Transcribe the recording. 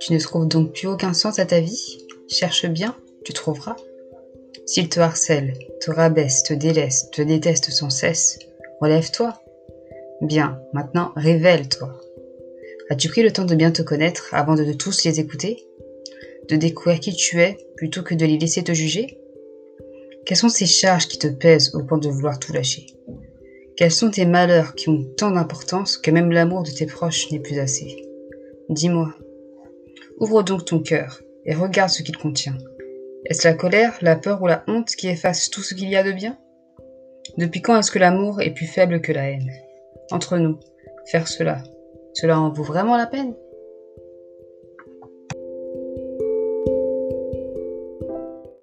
Tu ne trouves donc plus aucun sens à ta vie? Cherche bien, tu trouveras. S'il te harcèle, te rabaisse, te délaisse, te déteste sans cesse, relève-toi. Bien, maintenant révèle-toi. As-tu pris le temps de bien te connaître avant de tous les écouter? De découvrir qui tu es plutôt que de les laisser te juger? Quelles sont ces charges qui te pèsent au point de vouloir tout lâcher? Quels sont tes malheurs qui ont tant d'importance que même l'amour de tes proches n'est plus assez? Dis-moi. Ouvre donc ton cœur et regarde ce qu'il contient. Est-ce la colère, la peur ou la honte qui efface tout ce qu'il y a de bien? Depuis quand est-ce que l'amour est plus faible que la haine? Entre nous, faire cela, cela en vaut vraiment la peine?